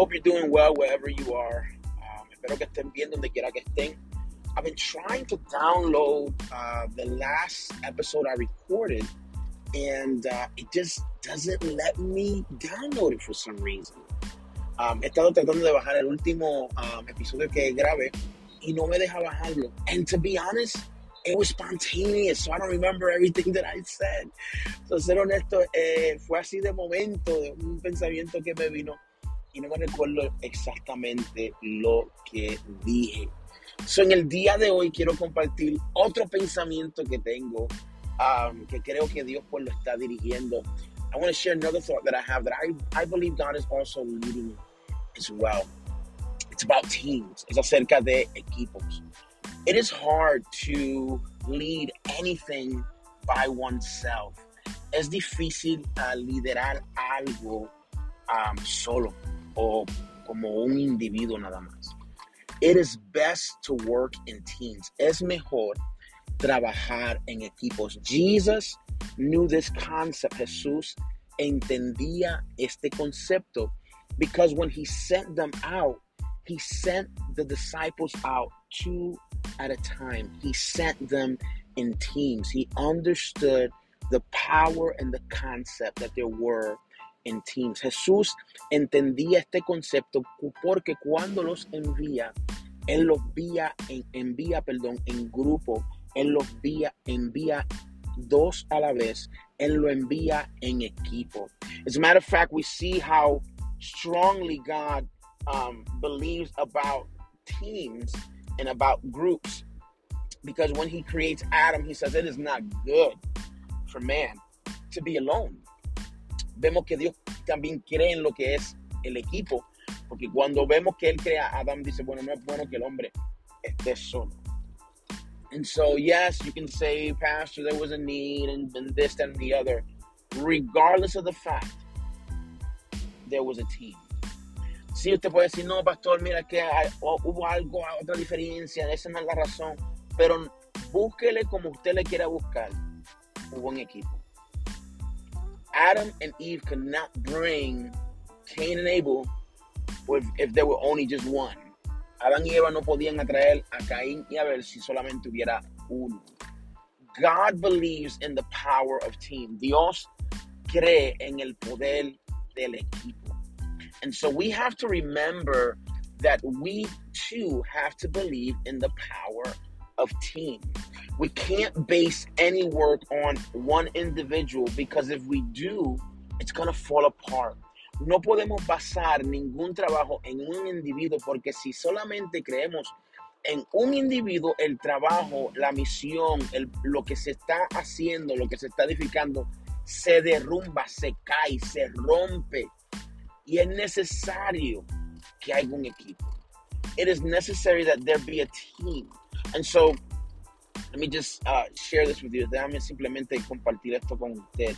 Hope you're doing well wherever you are. Um, espero que estén bien donde quiera que estén. I've been trying to download uh, the last episode I recorded, and uh, it just doesn't let me download it for some reason. Um, tratando de bajar el último um, episodio que grabé y no me deja bajarlo. And to be honest, it was spontaneous, so I don't remember everything that I said. So, ser honesto, eh, fue así de momento, de un pensamiento que me vino y no me recuerdo exactamente lo que dije. So, en el día de hoy quiero compartir otro pensamiento que tengo, um, que creo que Dios pues lo está dirigiendo. I want to share another thought that I have that I, I believe God is also leading as well. It's about teams. Es acerca de equipos. It is hard to lead anything by oneself. Es difícil uh, liderar algo um, solo o como un individuo nada más. It is best to work in teams. Es mejor trabajar en equipos. Jesus knew this concept. Jesús entendía este concepto because when he sent them out, he sent the disciples out two at a time. He sent them in teams. He understood the power and the concept that there were in teams. Jesús entendía este concepto porque cuando los envía, él los envía en, envía, perdón, en grupo, él los envía, envía dos a la vez, él lo envía en equipo. As a matter of fact, we see how strongly God um, believes about teams and about groups. Because when he creates Adam, he says it is not good for man to be alone. Vemos que Dios también cree en lo que es el equipo, porque cuando vemos que él crea a Adam, dice, bueno, no es bueno que el hombre esté solo. And so, yes, you can say, Pastor, there was a need and, and this and the other. Regardless of the fact, there was a team. Sí, usted puede decir, no, pastor, mira que hubo algo, otra diferencia, esa no es la razón. Pero búsquele como usted le quiera buscar. Hubo un equipo. Adam and Eve could not bring Cain and Abel if, if there were only just one. Adán y Eva no podían atraer a Caín y Abel si solamente hubiera uno. God believes in the power of team. Dios cree en el poder del equipo. And so we have to remember that we too have to believe in the power of team. We can't base any work on one individual because if we do, it's going to fall apart. No podemos basar ningún trabajo en un individuo porque si solamente creemos en un individuo, el trabajo, la misión, el, lo que se está haciendo, lo que se está edificando, se derrumba, se cae, se rompe. Y es necesario que haya un equipo. It is necessary that there be a team. And so, let me just uh, share this with you. Déjame simplemente compartir esto con usted.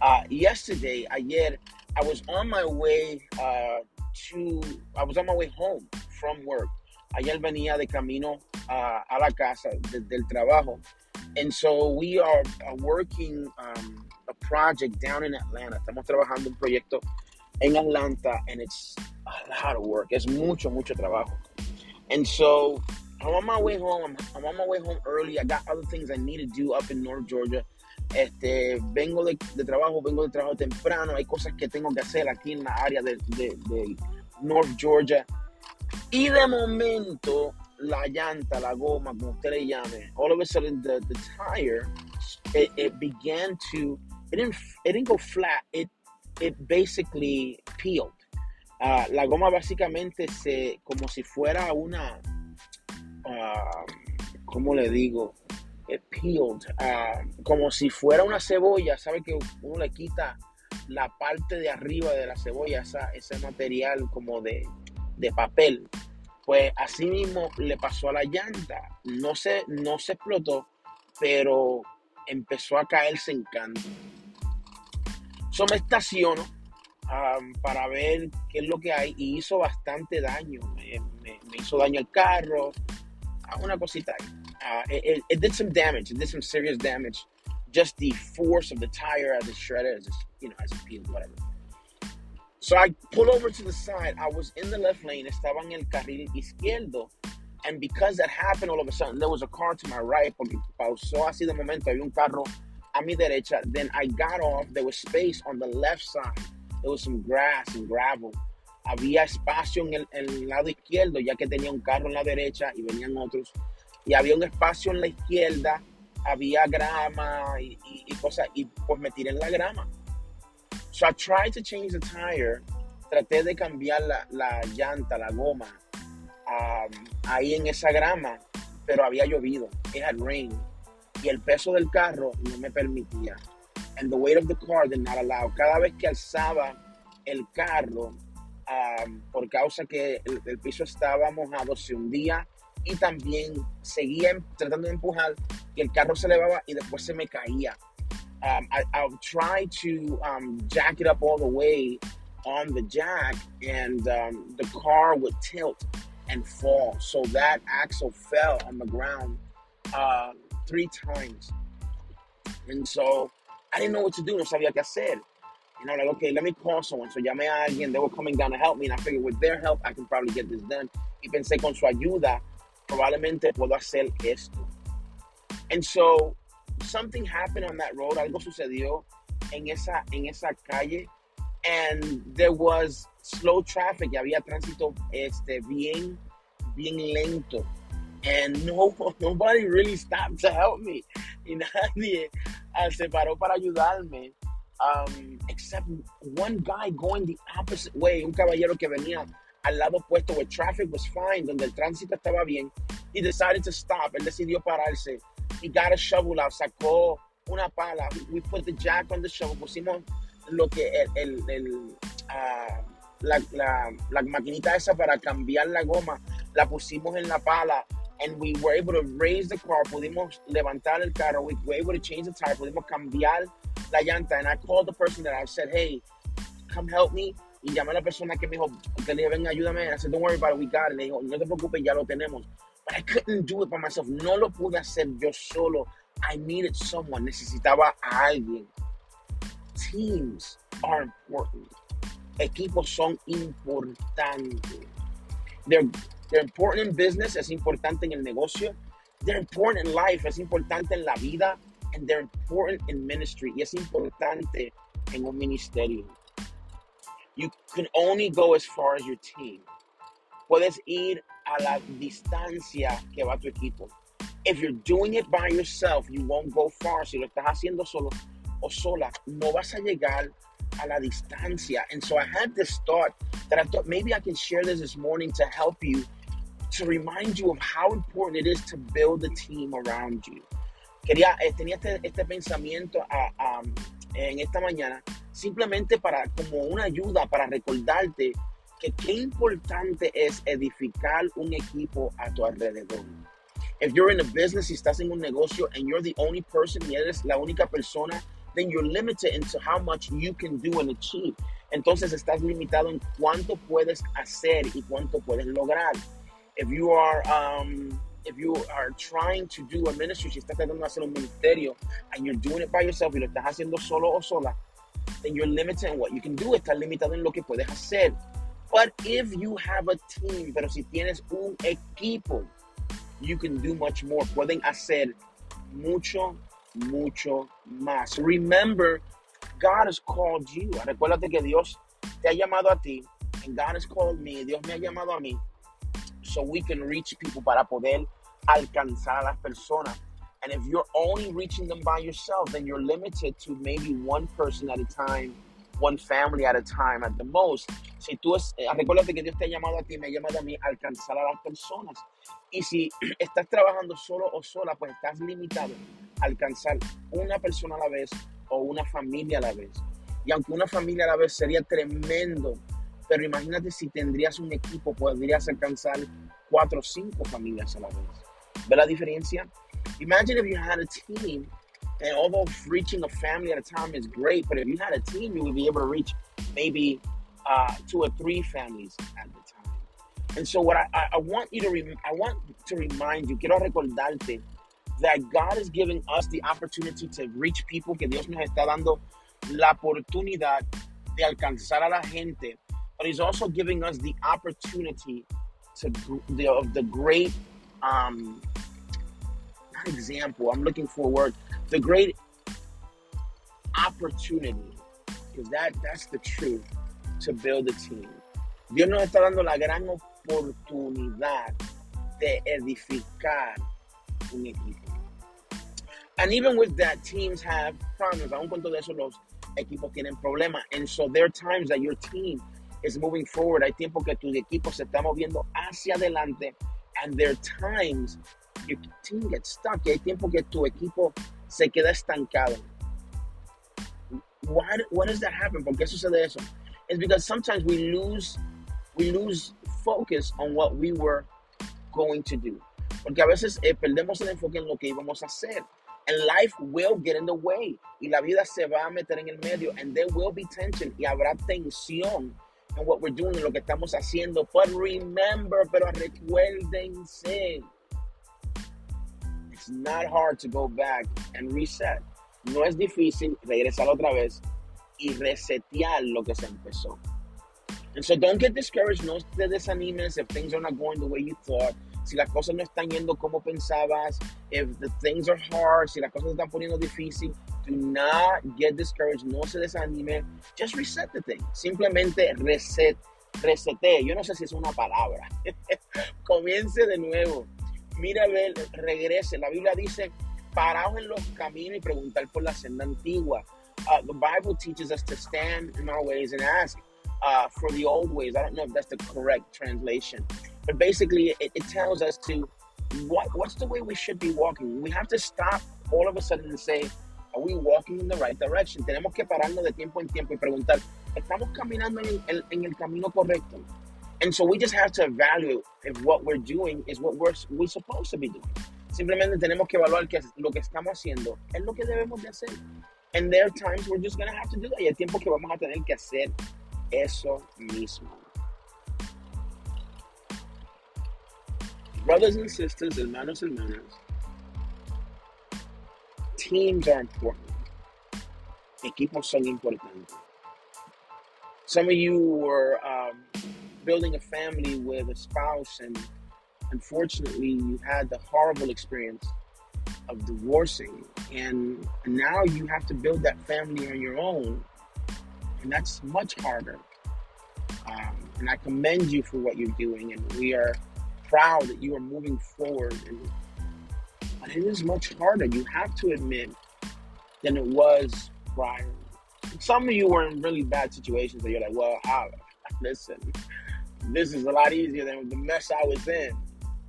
Uh, yesterday, ayer, I was on my way uh, to, I was on my way home from work. Ayer venía de camino uh, a la casa de, del trabajo. And so we are uh, working um, a project down in Atlanta. Estamos trabajando un proyecto en Atlanta and it's a lot of work. Es mucho, mucho trabajo. And so I'm on my way home. I'm, I'm on my way home early. I got other things I need to do up in North Georgia. Este, vengo de, de, trabajo, vengo de trabajo temprano, hay cosas que tengo que hacer aquí en la área de, de, de, North Georgia. Y de momento, la llanta, la goma, como usted le llame, all of a sudden the, the tire, it, it began to, it didn't, it didn't go flat, it, it basically peeled. Uh, la goma básicamente se, como si fuera una, uh, ¿cómo le digo? It peeled, uh, como si fuera una cebolla, ¿sabe que uno le quita la parte de arriba de la cebolla, esa, ese material como de, de papel? Pues así mismo le pasó a la llanta, no se, no se explotó, pero empezó a caerse en canto. So me estaciono para ver qué es lo que hay y hizo bastante daño. Me hizo daño el carro, una cosita. Uh, it, it, did some damage. It did some serious damage. Just the force of the tire as it shredded, as it, you know, as it peeled, whatever. So I pull over to the side. I was in the left lane, estaba en el carril izquierdo. And because that happened all of a sudden, there was a car to my right, porque pausó así de momento, había un carro a mi derecha. Then I got off, there was space on the left side. There was some grass and gravel. Había espacio en el, en el lado izquierdo, ya que tenía un carro en la derecha y venían otros. Y había un espacio en la izquierda, había grama y, y, y cosas, y pues me tiré en la grama. So I tried to change the tire. Traté de cambiar la, la llanta, la goma, um, ahí en esa grama, pero había llovido. It had rained. Y el peso del carro no me permitía. And the weight of the car did not allow. Cada vez que alzaba el carro, um, por causa que el, el, piso estaba mojado, se hundía y también seguía tratando de empujar el carro se elevaba y después se me caía. um, I, I'll try to um, jack it up all the way on the jack, and um, the car would tilt and fall. So that axle fell on the ground uh, three times. And so I didn't know what to do. No sabía qué hacer. You know, like, okay, let me call someone. So llamé a alguien. They were coming down to help me. And I figured with their help, I can probably get this done. Y pensé con su ayuda, probablemente puedo hacer esto. And so something happened on that road, algo sucedió en esa, en esa calle, and there was slow traffic, y había tránsito este, bien, bien lento. And no, nobody really stopped to help me. Y nadie uh, se paró para ayudarme. Um, except one guy going the opposite way, un caballero que venía al lado opuesto where traffic was fine, donde el tránsito estaba bien. He decided to stop. Él decidió pararse he got a shovel out, sacó una pala. We put the jack on the shovel, pusimos lo que el, la, la, la, maquinita esa para cambiar la goma, la pusimos en la pala. And we were able to raise the car, pudimos levantar el carro, we were able to change the tire, pudimos cambiar la llanta. And I called the person that I said, hey, come help me. Y llamé a la persona que me dijo, que le ayúdame. I said, don't worry about it, we got it. Le dijo, no te preocupes, ya lo tenemos. But I couldn't do it by myself. No lo pude hacer yo solo. I needed someone. Necesitaba a alguien. Teams are important. Equipos son importantes. They're, they're important in business. Es importante en el negocio. They're important in life. Es importante en la vida. And they're important in ministry. Es importante en un ministerio. You can only go as far as your team. Puedes ir a la distancia que va tu equipo. If you're doing it by yourself, you won't go far. Si lo estás haciendo solo o sola, no vas a llegar a la distancia. And so I had this thought that I thought maybe I can share this this morning to help you, to remind you of how important it is to build a team around you. Quería, eh, tenía este, este pensamiento uh, um, en esta mañana simplemente para como una ayuda para recordarte que qué importante es edificar un equipo a tu alrededor. If you're in a business y estás en un negocio and you're the only person y eres la única persona, then you're limited into how much you can do and achieve. Entonces estás limitado en cuánto puedes hacer y cuánto puedes lograr. If you are um, if you are trying to do a ministry, si estás tratando de hacer un ministerio and you're doing it by yourself y lo estás haciendo solo o sola, then you're limited in what you can do. Estás limitado en lo que puedes hacer. But if you have a team, pero si tienes un equipo, you can do much more. Pueden hacer mucho, mucho más. Remember, God has called you. Recuérdate que Dios te ha llamado a ti. And God has called me. Dios me ha llamado a mí. So we can reach people para poder alcanzar a las personas. And if you're only reaching them by yourself, then you're limited to maybe one person at a time one family at a time at the most. Si tú es, eh, recuérdate que Dios te ha llamado a ti, me ha llamado a mí a alcanzar a las personas. Y si estás trabajando solo o sola, pues estás limitado a alcanzar una persona a la vez o una familia a la vez. Y aunque una familia a la vez sería tremendo, pero imagínate si tendrías un equipo, podrías alcanzar cuatro o cinco familias a la vez. ¿Ve la diferencia? Imagine if you had a team And although reaching a family at a time is great, but if you had a team, you would be able to reach maybe uh, two or three families at the time. And so, what I, I want you to rem- I want to remind you, quiero recordarte that God is giving us the opportunity to reach people, que Dios nos está dando la oportunidad de alcanzar a la gente, but He's also giving us the opportunity to the, of the great um, example. I'm looking for a word. The great opportunity, because that that's the truth, to build a team. Dios nos está dando la gran oportunidad de edificar un equipo. And even with that, teams have problems. Aún con todo eso, los equipos tienen problemas. And so there are times that your team is moving forward. Hay tiempo que tu equipo se está moviendo hacia adelante. And there are times your team gets stuck. Y hay tiempo que tu equipo se queda estancado. Why, why does that happen? ¿Por qué sucede eso? It's because sometimes we lose, we lose focus on what we were going to do. Porque a veces eh, perdemos el enfoque en lo que íbamos a hacer. And life will get in the way. Y la vida se va a meter en el medio. And there will be tension. Y habrá tensión en what we're doing, lo que estamos haciendo. But remember, pero recuérdense. It's not hard to go back and reset. No es difícil regresar otra vez y resetear lo que se empezó. And so don't get discouraged. No te desanimes if things are not going the way you thought. Si las cosas no están yendo como pensabas, if the things are hard, si las cosas están poniendo difícil, do not get discouraged, no se desanime, just reset the thing, simplemente reset, resete, yo no sé si es una palabra, comience de nuevo, mira ver, regrese, la Biblia dice, paraos en los caminos y preguntar por la senda antigua. Uh, the Bible teaches us to stand in our ways and ask uh, for the old ways. I don't know if that's the correct translation. But basically, it, it tells us to what what's the way we should be walking. We have to stop all of a sudden and say, are we walking in the right direction? Tenemos que pararnos de tiempo en tiempo y preguntar, ¿estamos caminando en el, en el camino correcto? And so we just have to evaluate if what we're doing is what we're, we're supposed to be doing. Simplemente tenemos que evaluar que lo que estamos haciendo es lo que debemos de hacer. And there are times we're just going to have to do that. Y hay tiempo que vamos a tener que hacer eso mismo. Brothers and sisters, hermanos, and hermanas, teams are important. Equipos son importantes. Some of you were um, building a family with a spouse, and unfortunately, you had the horrible experience of divorcing, and now you have to build that family on your own, and that's much harder. Um, and I commend you for what you're doing, and we are proud that you are moving forward. And, but it is much harder, you have to admit, than it was prior. Some of you were in really bad situations that you're like, well, I, listen, this is a lot easier than the mess I was in.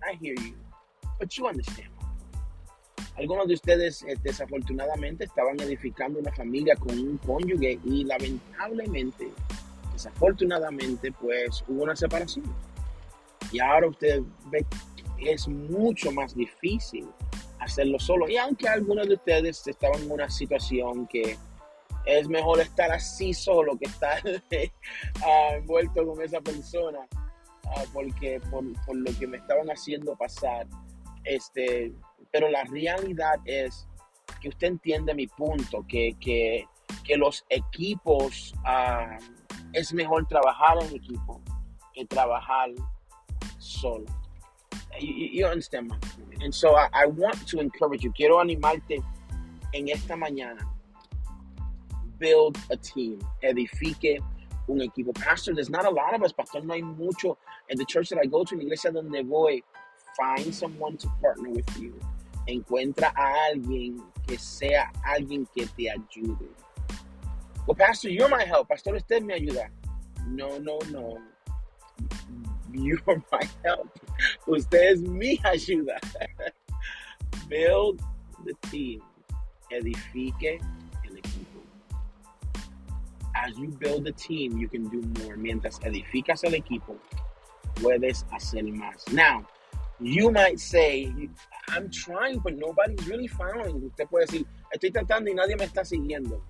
I hear you, but you understand. Algunos de ustedes eh, desafortunadamente estaban edificando una familia con un cónyuge y lamentablemente, desafortunadamente, pues hubo una separación. Y ahora usted ve que es mucho más difícil hacerlo solo. Y aunque algunos de ustedes estaban en una situación que es mejor estar así solo que estar uh, envuelto con esa persona, uh, porque por, por, lo que me estaban haciendo pasar. Este, pero la realidad es que usted entiende mi punto, que, que, que los equipos, uh, es mejor trabajar en equipo que trabajar solo. You, you understand my point. And so I, I want to encourage you. Quiero animarte en esta mañana. Build a team. Edifique un equipo. Pastor, there's not a lot of us. Pastor, no hay mucho. In the church that I go to, en la iglesia donde voy, find someone to partner with you. Encuentra a alguien que sea alguien que te ayude. Well, Pastor, you're my help. Pastor, usted me ayuda. No, no, no. You're my help. Usted es mi ayuda. Build the team. Edifique el equipo. As you build the team, you can do more. Mientras edificas el equipo, puedes hacer más. Now, you might say, I'm trying, but nobody's really following. Usted puede decir, estoy tratando y nadie me está siguiendo.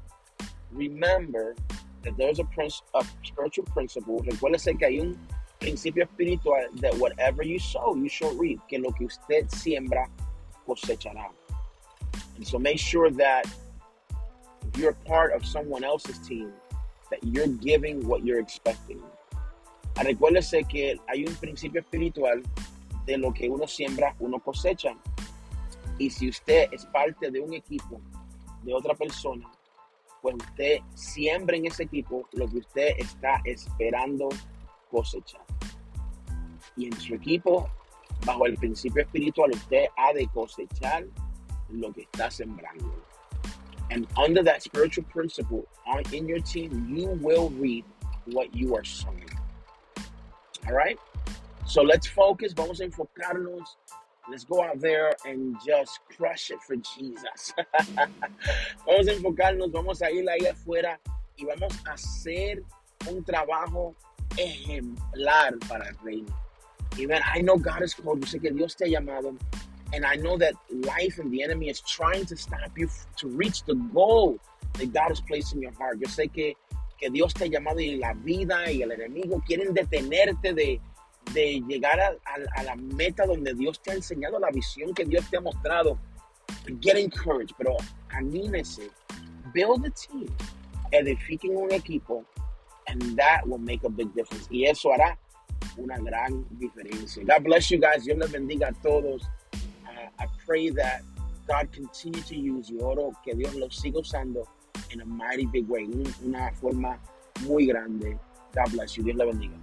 Remember that there's a, a spiritual principle. Recuérdese que hay un principio espiritual that whatever you sow, you shall reap. Que lo que usted siembra, cosechará. And so make sure that if you're part of someone else's team, that you're giving what you're expecting. Recuérdese que hay un principio espiritual de lo que uno siembra, uno cosecha. Y si usted es parte de un equipo de otra persona, pues usted siembra en ese equipo lo que usted está esperando Y en su equipo, bajo el principio espiritual, usted ha de cosechar lo que está sembrando. And under that spiritual principle on in your team, you will reap what you are sowing. All right? So let's focus. Vamos a enfocarnos. Let's go out there and just crush it for Jesus. vamos a enfocarnos, vamos a ir ahí afuera y vamos a hacer un trabajo ejemplar para el reino. Y man, I know God is called. Yo sé que Dios te ha llamado. And I know that life and the enemy is trying to stop you to reach the goal that God has placed in your heart. Yo sé que, que Dios te ha llamado y la vida y el enemigo quieren detenerte de, de llegar a, a, a, la meta donde Dios te ha enseñado la visión que Dios te ha mostrado. Get encouraged, pero anímese. Build a team. Edifiquen un equipo. And that will make a big difference. Y eso hará una gran diferencia. God bless you guys. Dios les bendiga a todos. Uh, I pray that God continue to use you. Oro que Dios los siga usando in a mighty big way. Una forma muy grande. God bless you. Dios les bendiga.